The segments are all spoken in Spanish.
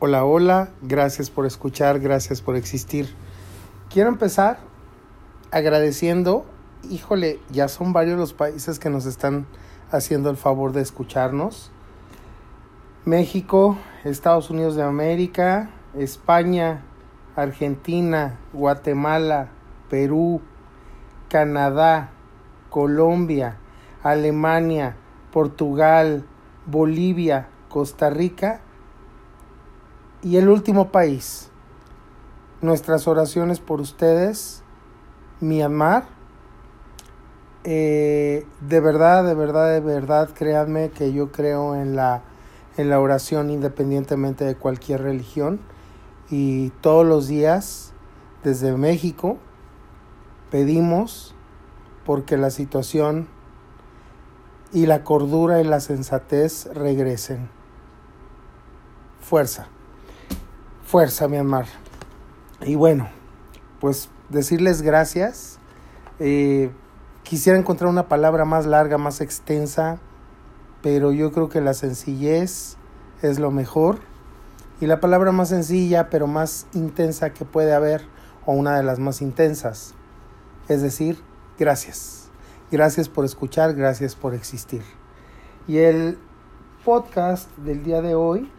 Hola, hola, gracias por escuchar, gracias por existir. Quiero empezar agradeciendo, híjole, ya son varios los países que nos están haciendo el favor de escucharnos. México, Estados Unidos de América, España, Argentina, Guatemala, Perú, Canadá, Colombia, Alemania, Portugal, Bolivia, Costa Rica y el último país. Nuestras oraciones por ustedes, Myanmar. Eh, de verdad, de verdad, de verdad, créanme que yo creo en la, en la oración independientemente de cualquier religión. Y todos los días, desde México, pedimos porque la situación y la cordura y la sensatez regresen. Fuerza, fuerza, mi amar. Y bueno, pues decirles gracias. Eh, quisiera encontrar una palabra más larga, más extensa, pero yo creo que la sencillez es lo mejor. Y la palabra más sencilla, pero más intensa que puede haber, o una de las más intensas, es decir, gracias. Gracias por escuchar, gracias por existir. Y el podcast del día de hoy,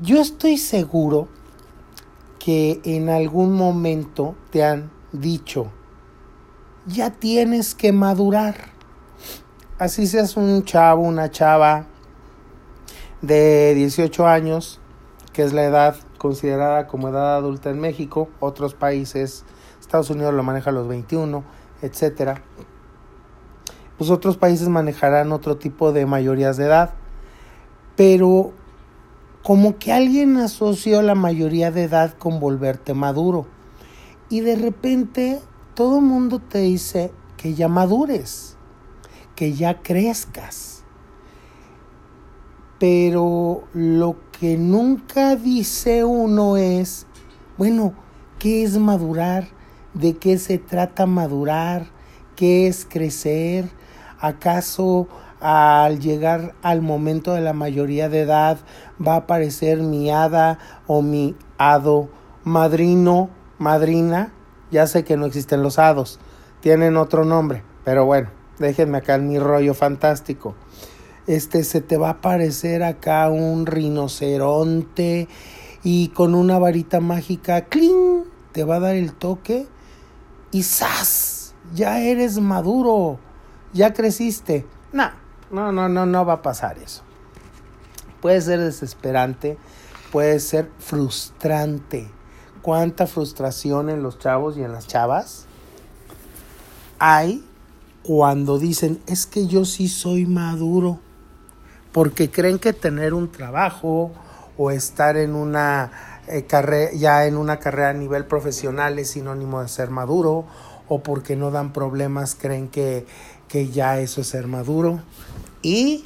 yo estoy seguro que en algún momento te han dicho, ya tienes que madurar. Así seas un chavo, una chava de 18 años, que es la edad considerada como edad adulta en México, otros países, Estados Unidos lo maneja a los 21, etcétera. Pues otros países manejarán otro tipo de mayorías de edad, pero como que alguien asoció la mayoría de edad con volverte maduro. Y de repente todo mundo te dice que ya madures, que ya crezcas. Pero lo que nunca dice uno es, bueno, ¿qué es madurar? ¿De qué se trata madurar? ¿Qué es crecer? ¿Acaso al llegar al momento de la mayoría de edad va a aparecer mi hada o mi hado madrino, madrina? Ya sé que no existen los hados, tienen otro nombre, pero bueno, déjenme acá en mi rollo fantástico este se te va a aparecer acá un rinoceronte y con una varita mágica, ¡cling! te va a dar el toque y ¡zas! Ya eres maduro, ya creciste. No, no, no, no va a pasar eso. Puede ser desesperante, puede ser frustrante. ¿Cuánta frustración en los chavos y en las chavas hay cuando dicen, es que yo sí soy maduro? porque creen que tener un trabajo o estar en una eh, ya en una carrera a nivel profesional es sinónimo de ser maduro, o porque no dan problemas creen que, que ya eso es ser maduro. Y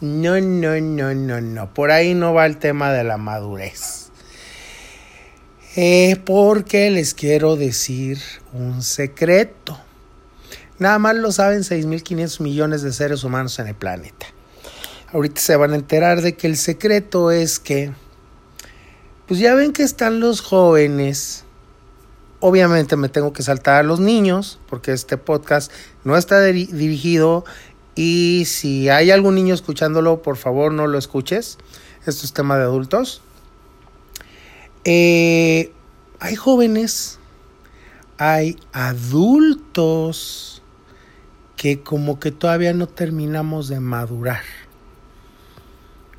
no, no, no, no, no, por ahí no va el tema de la madurez. Eh, porque les quiero decir un secreto. Nada más lo saben 6.500 millones de seres humanos en el planeta. Ahorita se van a enterar de que el secreto es que, pues ya ven que están los jóvenes. Obviamente me tengo que saltar a los niños, porque este podcast no está dirigido y si hay algún niño escuchándolo, por favor no lo escuches. Esto es tema de adultos. Eh, hay jóvenes, hay adultos que como que todavía no terminamos de madurar.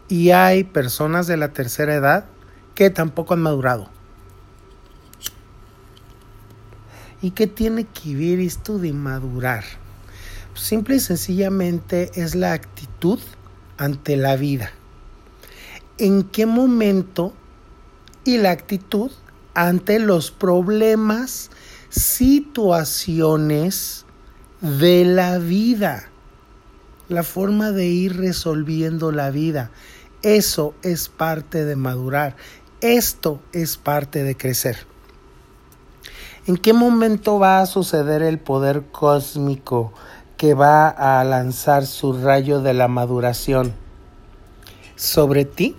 Y hay personas de la tercera edad que tampoco han madurado. ¿Y qué tiene que ver esto de madurar? Simple y sencillamente es la actitud ante la vida. ¿En qué momento y la actitud ante los problemas, situaciones de la vida? La forma de ir resolviendo la vida. Eso es parte de madurar. Esto es parte de crecer. ¿En qué momento va a suceder el poder cósmico que va a lanzar su rayo de la maduración? sobre ti,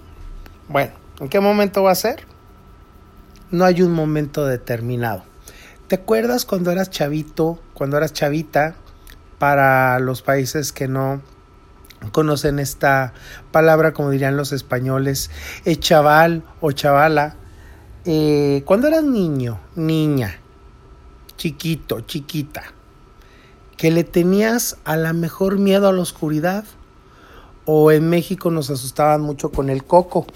bueno, ¿en qué momento va a ser? No hay un momento determinado. ¿Te acuerdas cuando eras chavito, cuando eras chavita, para los países que no conocen esta palabra, como dirían los españoles, eh, chaval o chavala? Eh, cuando eras niño, niña, chiquito, chiquita, que le tenías a la mejor miedo a la oscuridad, o en México nos asustaban mucho con el coco,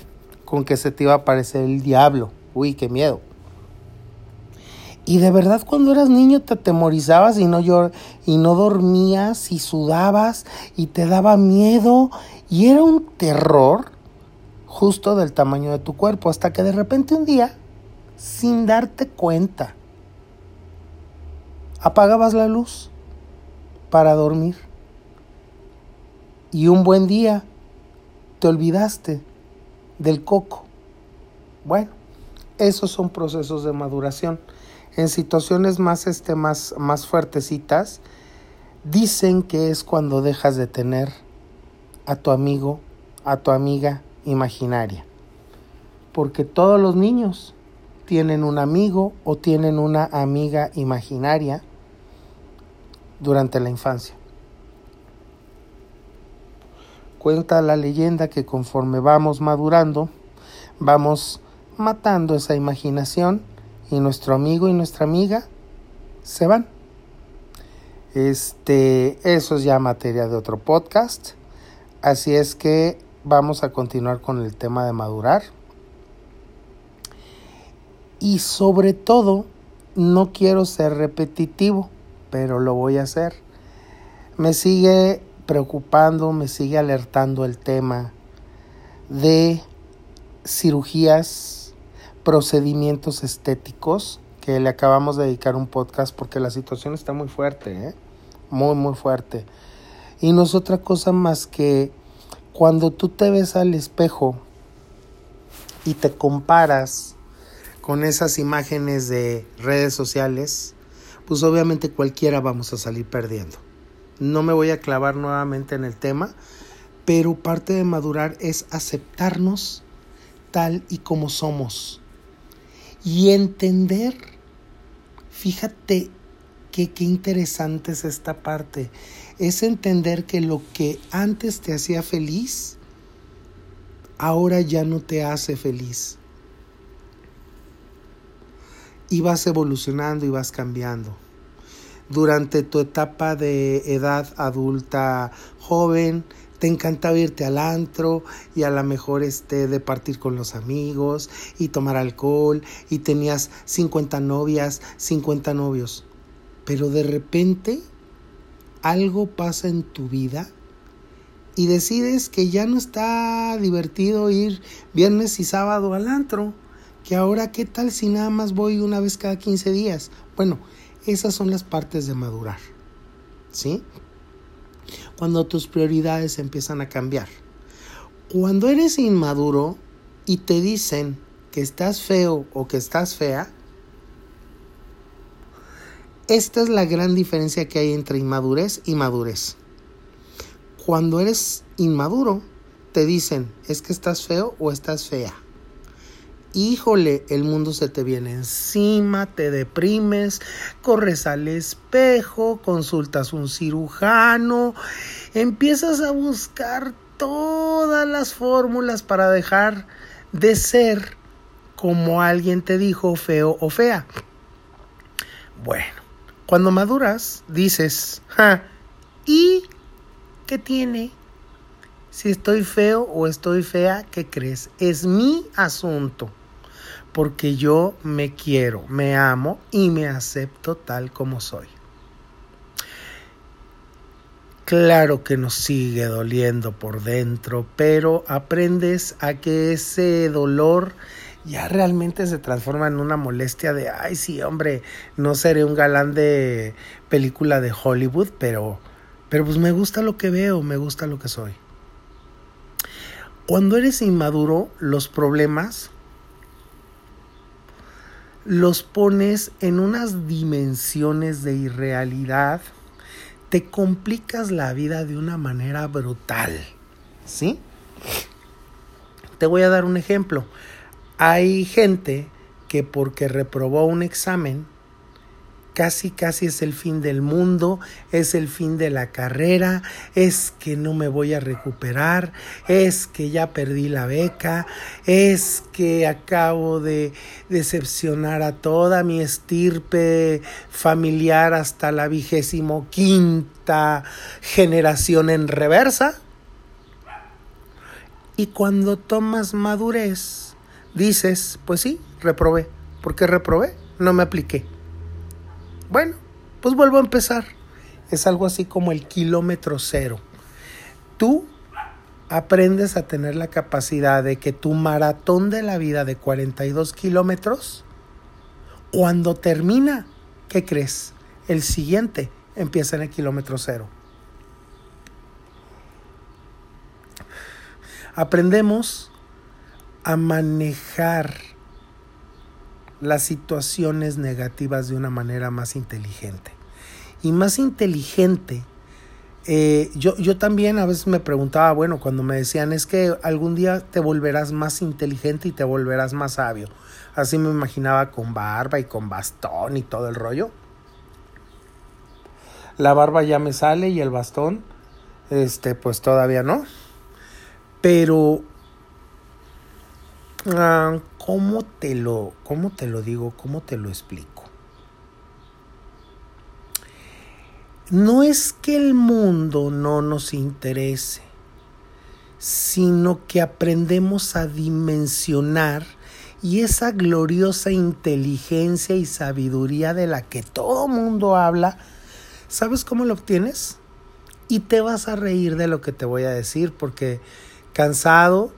con que se te iba a aparecer el diablo. Uy, qué miedo. Y de verdad cuando eras niño te atemorizabas y no, y no dormías y sudabas y te daba miedo y era un terror justo del tamaño de tu cuerpo hasta que de repente un día, sin darte cuenta, apagabas la luz para dormir y un buen día te olvidaste del coco. Bueno, esos son procesos de maduración. En situaciones más, este, más, más fuertecitas, dicen que es cuando dejas de tener a tu amigo, a tu amiga imaginaria. Porque todos los niños tienen un amigo o tienen una amiga imaginaria durante la infancia. Cuenta la leyenda que conforme vamos madurando, vamos matando esa imaginación y nuestro amigo y nuestra amiga se van. Este, eso es ya materia de otro podcast. Así es que vamos a continuar con el tema de madurar. Y sobre todo, no quiero ser repetitivo, pero lo voy a hacer. Me sigue preocupando, me sigue alertando el tema de cirugías, procedimientos estéticos, que le acabamos de dedicar un podcast porque la situación está muy fuerte, ¿eh? muy, muy fuerte. Y no es otra cosa más que cuando tú te ves al espejo y te comparas con esas imágenes de redes sociales, pues obviamente cualquiera vamos a salir perdiendo. No me voy a clavar nuevamente en el tema, pero parte de madurar es aceptarnos tal y como somos y entender, fíjate que qué interesante es esta parte, es entender que lo que antes te hacía feliz, ahora ya no te hace feliz. Y vas evolucionando y vas cambiando durante tu etapa de edad adulta joven, te encantaba irte al antro y a lo mejor este de partir con los amigos y tomar alcohol y tenías 50 novias, 50 novios. Pero de repente algo pasa en tu vida y decides que ya no está divertido ir viernes y sábado al antro, que ahora qué tal si nada más voy una vez cada 15 días. Bueno, esas son las partes de madurar. ¿Sí? Cuando tus prioridades empiezan a cambiar. Cuando eres inmaduro y te dicen que estás feo o que estás fea, esta es la gran diferencia que hay entre inmadurez y madurez. Cuando eres inmaduro, te dicen, es que estás feo o estás fea híjole, el mundo se te viene encima, te deprimes, corres al espejo, consultas un cirujano, empiezas a buscar todas las fórmulas para dejar de ser como alguien te dijo feo o fea. Bueno, cuando maduras dices, ¿y qué tiene? Si estoy feo o estoy fea, ¿qué crees? Es mi asunto porque yo me quiero, me amo y me acepto tal como soy. Claro que nos sigue doliendo por dentro, pero aprendes a que ese dolor ya realmente se transforma en una molestia de, ay sí, hombre, no seré un galán de película de Hollywood, pero, pero pues me gusta lo que veo, me gusta lo que soy. Cuando eres inmaduro, los problemas los pones en unas dimensiones de irrealidad, te complicas la vida de una manera brutal, ¿sí? Te voy a dar un ejemplo. Hay gente que porque reprobó un examen, casi casi es el fin del mundo, es el fin de la carrera, es que no me voy a recuperar, es que ya perdí la beca, es que acabo de decepcionar a toda mi estirpe familiar hasta la vigésimo quinta generación en reversa. Y cuando tomas madurez, dices, pues sí, reprobé. ¿Por qué reprobé? No me apliqué. Bueno, pues vuelvo a empezar. Es algo así como el kilómetro cero. Tú aprendes a tener la capacidad de que tu maratón de la vida de 42 kilómetros, cuando termina, ¿qué crees? El siguiente empieza en el kilómetro cero. Aprendemos a manejar las situaciones negativas de una manera más inteligente. Y más inteligente, eh, yo, yo también a veces me preguntaba, bueno, cuando me decían es que algún día te volverás más inteligente y te volverás más sabio. Así me imaginaba con barba y con bastón y todo el rollo. La barba ya me sale y el bastón, este, pues todavía no. Pero Ah, ¿cómo te lo, cómo te lo digo? ¿Cómo te lo explico? No es que el mundo no nos interese, sino que aprendemos a dimensionar y esa gloriosa inteligencia y sabiduría de la que todo mundo habla, ¿sabes cómo lo obtienes? Y te vas a reír de lo que te voy a decir porque cansado,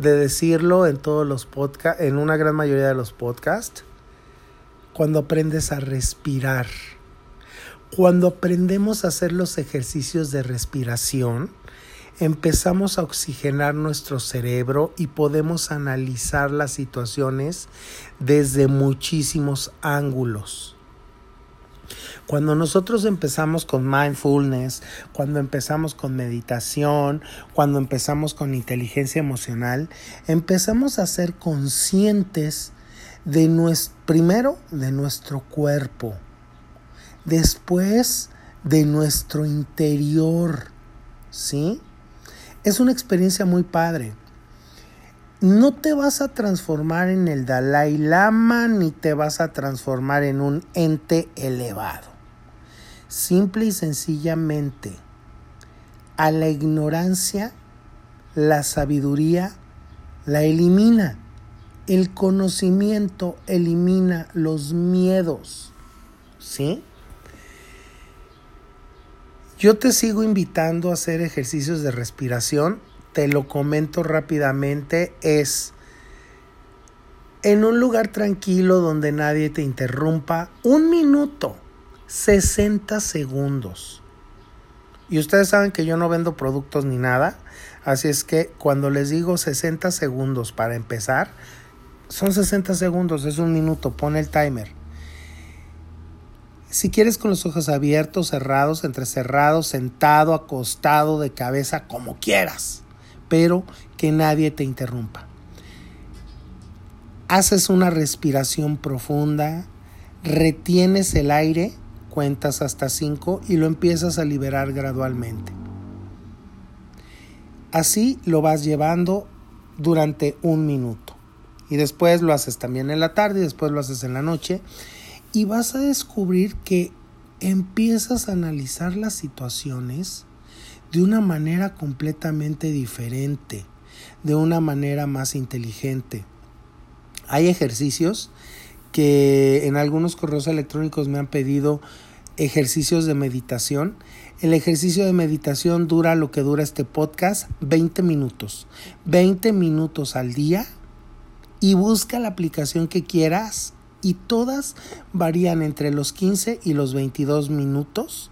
de decirlo en todos los podcasts, en una gran mayoría de los podcasts, cuando aprendes a respirar. Cuando aprendemos a hacer los ejercicios de respiración, empezamos a oxigenar nuestro cerebro y podemos analizar las situaciones desde muchísimos ángulos. Cuando nosotros empezamos con mindfulness, cuando empezamos con meditación, cuando empezamos con inteligencia emocional, empezamos a ser conscientes de nuestro, primero de nuestro cuerpo, después de nuestro interior, ¿sí? Es una experiencia muy padre. No te vas a transformar en el Dalai Lama ni te vas a transformar en un ente elevado. Simple y sencillamente, a la ignorancia, la sabiduría la elimina. El conocimiento elimina los miedos. ¿Sí? Yo te sigo invitando a hacer ejercicios de respiración. Te lo comento rápidamente. Es en un lugar tranquilo donde nadie te interrumpa. Un minuto 60 segundos. Y ustedes saben que yo no vendo productos ni nada. Así es que cuando les digo 60 segundos para empezar, son 60 segundos, es un minuto, pon el timer. Si quieres con los ojos abiertos, cerrados, entrecerrados, sentado, acostado, de cabeza, como quieras, pero que nadie te interrumpa. Haces una respiración profunda, retienes el aire cuentas hasta 5 y lo empiezas a liberar gradualmente. Así lo vas llevando durante un minuto. Y después lo haces también en la tarde y después lo haces en la noche. Y vas a descubrir que empiezas a analizar las situaciones de una manera completamente diferente, de una manera más inteligente. Hay ejercicios que en algunos correos electrónicos me han pedido ejercicios de meditación. El ejercicio de meditación dura lo que dura este podcast, 20 minutos. 20 minutos al día y busca la aplicación que quieras y todas varían entre los 15 y los 22 minutos.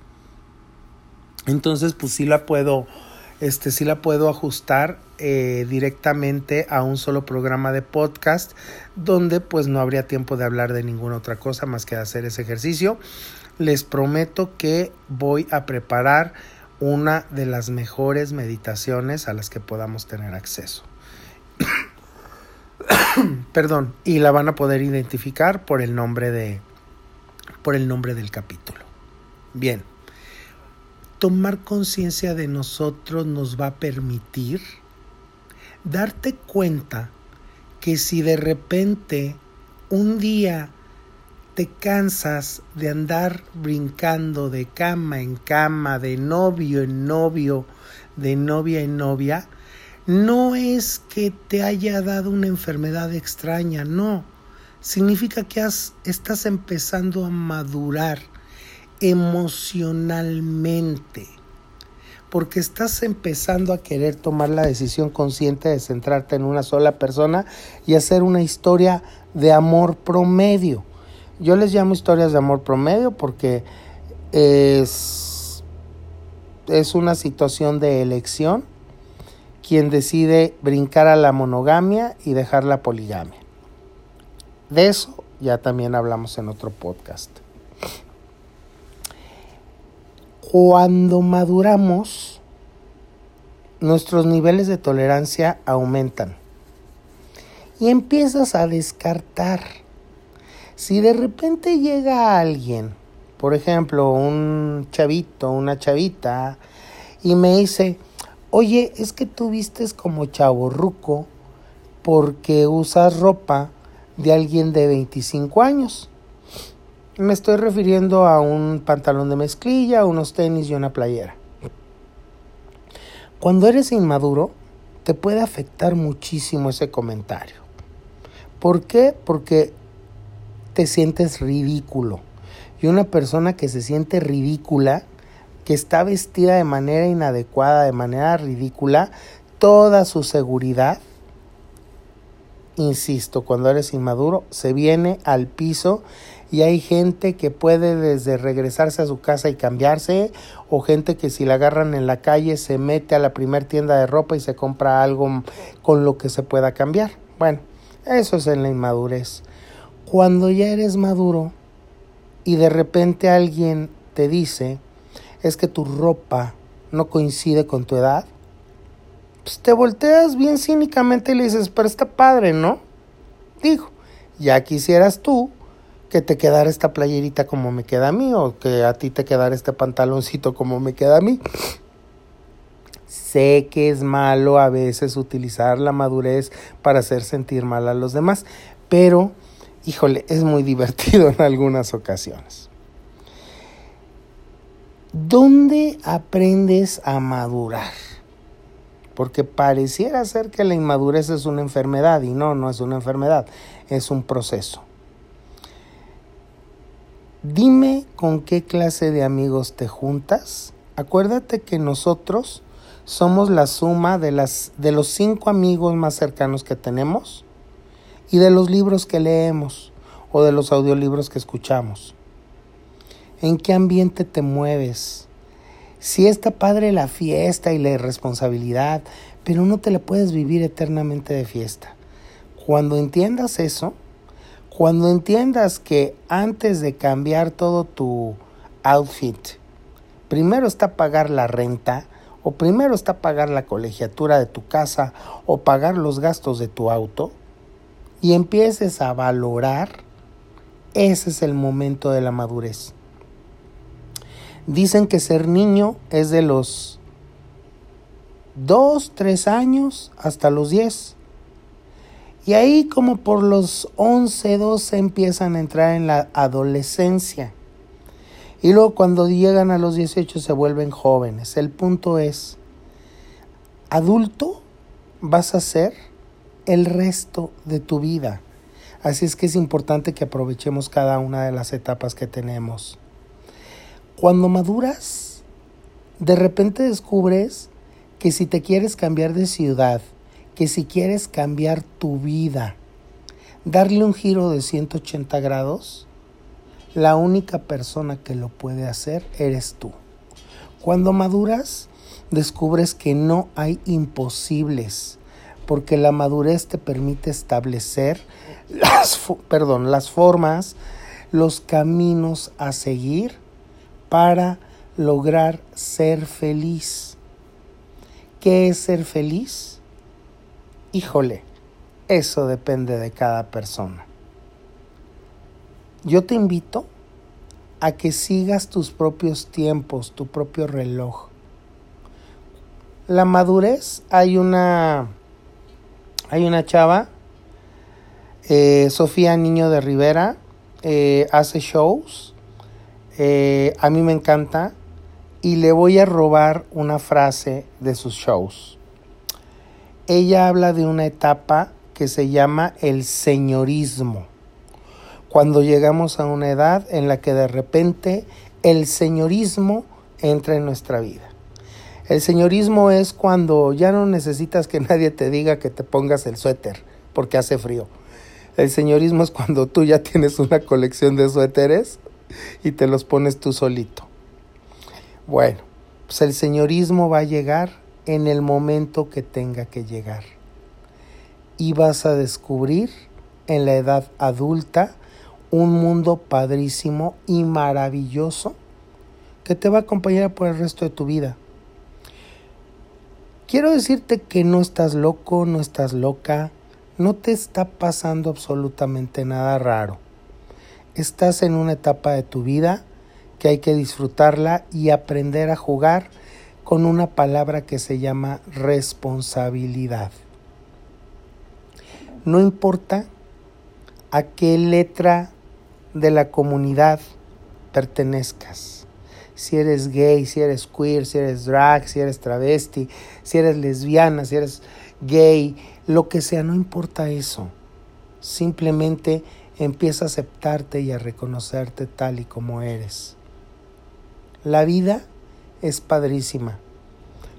Entonces, pues sí la puedo, este, sí la puedo ajustar eh, directamente a un solo programa de podcast donde pues no habría tiempo de hablar de ninguna otra cosa más que hacer ese ejercicio les prometo que voy a preparar una de las mejores meditaciones a las que podamos tener acceso. Perdón, y la van a poder identificar por el nombre de por el nombre del capítulo. Bien. Tomar conciencia de nosotros nos va a permitir darte cuenta que si de repente un día te cansas de andar brincando de cama en cama, de novio en novio, de novia en novia, no es que te haya dado una enfermedad extraña, no. Significa que has, estás empezando a madurar emocionalmente porque estás empezando a querer tomar la decisión consciente de centrarte en una sola persona y hacer una historia de amor promedio. Yo les llamo historias de amor promedio porque es, es una situación de elección quien decide brincar a la monogamia y dejar la poligamia. De eso ya también hablamos en otro podcast. Cuando maduramos, nuestros niveles de tolerancia aumentan y empiezas a descartar. Si de repente llega alguien, por ejemplo, un chavito, una chavita, y me dice, oye, es que tú vistes como chaborruco porque usas ropa de alguien de 25 años. Me estoy refiriendo a un pantalón de mezclilla, unos tenis y una playera. Cuando eres inmaduro, te puede afectar muchísimo ese comentario. ¿Por qué? Porque te sientes ridículo. Y una persona que se siente ridícula, que está vestida de manera inadecuada, de manera ridícula, toda su seguridad, insisto, cuando eres inmaduro, se viene al piso y hay gente que puede desde regresarse a su casa y cambiarse o gente que si la agarran en la calle se mete a la primer tienda de ropa y se compra algo con lo que se pueda cambiar. Bueno, eso es en la inmadurez. Cuando ya eres maduro y de repente alguien te dice es que tu ropa no coincide con tu edad, pues te volteas bien cínicamente y le dices, pero está padre, ¿no? Dijo, ya quisieras tú que te quedara esta playerita como me queda a mí o que a ti te quedara este pantaloncito como me queda a mí. Sé que es malo a veces utilizar la madurez para hacer sentir mal a los demás, pero híjole, es muy divertido en algunas ocasiones. ¿Dónde aprendes a madurar? Porque pareciera ser que la inmadurez es una enfermedad y no, no es una enfermedad, es un proceso. Dime con qué clase de amigos te juntas. Acuérdate que nosotros somos la suma de, las, de los cinco amigos más cercanos que tenemos y de los libros que leemos o de los audiolibros que escuchamos. ¿En qué ambiente te mueves? Si está padre la fiesta y la irresponsabilidad, pero no te la puedes vivir eternamente de fiesta. Cuando entiendas eso, cuando entiendas que antes de cambiar todo tu outfit, primero está pagar la renta, o primero está pagar la colegiatura de tu casa, o pagar los gastos de tu auto, y empieces a valorar, ese es el momento de la madurez. Dicen que ser niño es de los 2, 3 años hasta los 10. Y ahí como por los 11, 12 empiezan a entrar en la adolescencia. Y luego cuando llegan a los 18 se vuelven jóvenes. El punto es, adulto vas a ser el resto de tu vida. Así es que es importante que aprovechemos cada una de las etapas que tenemos. Cuando maduras, de repente descubres que si te quieres cambiar de ciudad, que si quieres cambiar tu vida, darle un giro de 180 grados, la única persona que lo puede hacer eres tú. Cuando maduras, descubres que no hay imposibles, porque la madurez te permite establecer las, perdón, las formas, los caminos a seguir para lograr ser feliz. ¿Qué es ser feliz? Híjole, Eso depende de cada persona. Yo te invito a que sigas tus propios tiempos, tu propio reloj. La madurez, hay una, hay una chava, eh, Sofía Niño de Rivera, eh, hace shows, eh, a mí me encanta y le voy a robar una frase de sus shows. Ella habla de una etapa que se llama el señorismo cuando llegamos a una edad en la que de repente el señorismo entra en nuestra vida. El señorismo es cuando ya no necesitas que nadie te diga que te pongas el suéter porque hace frío. El señorismo es cuando tú ya tienes una colección de suéteres y te los pones tú solito. Bueno, pues el señorismo va a llegar en el momento que tenga que llegar. Y vas a descubrir en la edad adulta un mundo padrísimo y maravilloso que te va a acompañar por el resto de tu vida. Quiero decirte que no estás loco, no estás loca, no te está pasando absolutamente nada raro. Estás en una etapa de tu vida que hay que disfrutarla y aprender a jugar con una palabra que se llama responsabilidad. No importa a qué letra de la comunidad pertenezcas. Si eres gay, si eres queer, si eres drag, si eres travesti, si eres lesbiana, si eres gay, lo que sea, no importa eso. Simplemente empieza a aceptarte y a reconocerte tal y como eres. La vida es padrísima.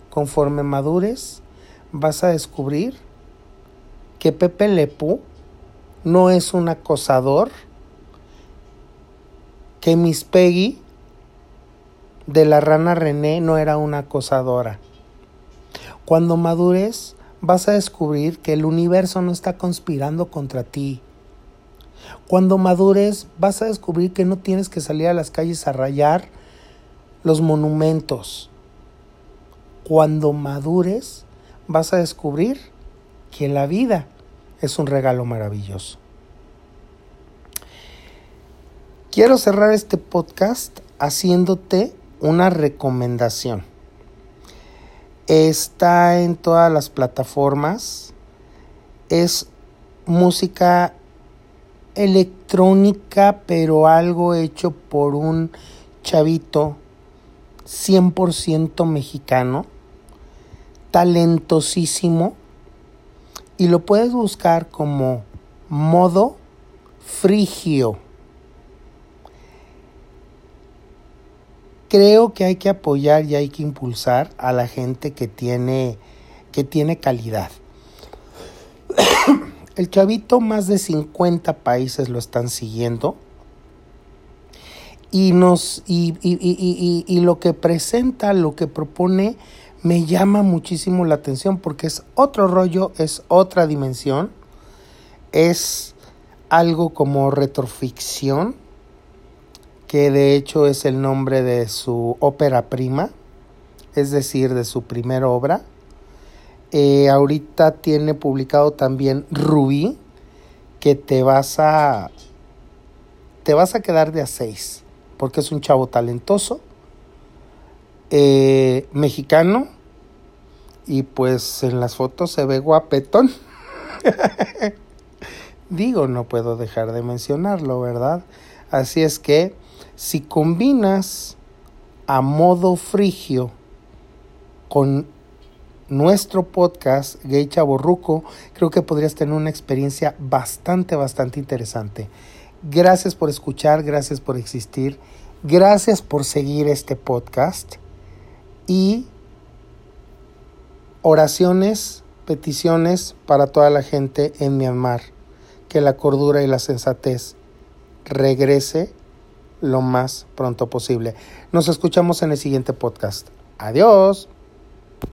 Conforme madures, vas a descubrir que Pepe Lepú no es un acosador, que Miss Peggy de la rana René no era una acosadora. Cuando madures, vas a descubrir que el universo no está conspirando contra ti. Cuando madures, vas a descubrir que no tienes que salir a las calles a rayar los monumentos. Cuando madures, vas a descubrir que la vida es un regalo maravilloso. Quiero cerrar este podcast haciéndote una recomendación. Está en todas las plataformas. Es música electrónica, pero algo hecho por un chavito 100% mexicano, talentosísimo, y lo puedes buscar como modo frigio. creo que hay que apoyar y hay que impulsar a la gente que tiene, que tiene calidad. El chavito, más de 50 países lo están siguiendo. Y, nos, y, y, y, lo que presenta, lo que propone, me llama muchísimo la atención porque es otro rollo, es otra dimensión, es algo como retroficción que de hecho es el nombre de su ópera prima, es decir, de su primera obra. Eh, ahorita tiene publicado también Rubí, que te vas a te vas a quedar de a seis, porque es un chavo talentoso, eh, mexicano, y pues en las fotos se ve guapetón. Digo, no puedo dejar de mencionarlo, ¿verdad? Así es que si combinas a modo frigio con nuestro podcast Gay Chaborruco, creo que podrías tener una experiencia bastante, bastante interesante. Gracias por escuchar, gracias por existir, gracias por seguir este podcast y oraciones, peticiones para toda la gente en Myanmar. Que la cordura y la sensatez regrese lo más pronto posible. Nos escuchamos en el siguiente podcast. Adiós.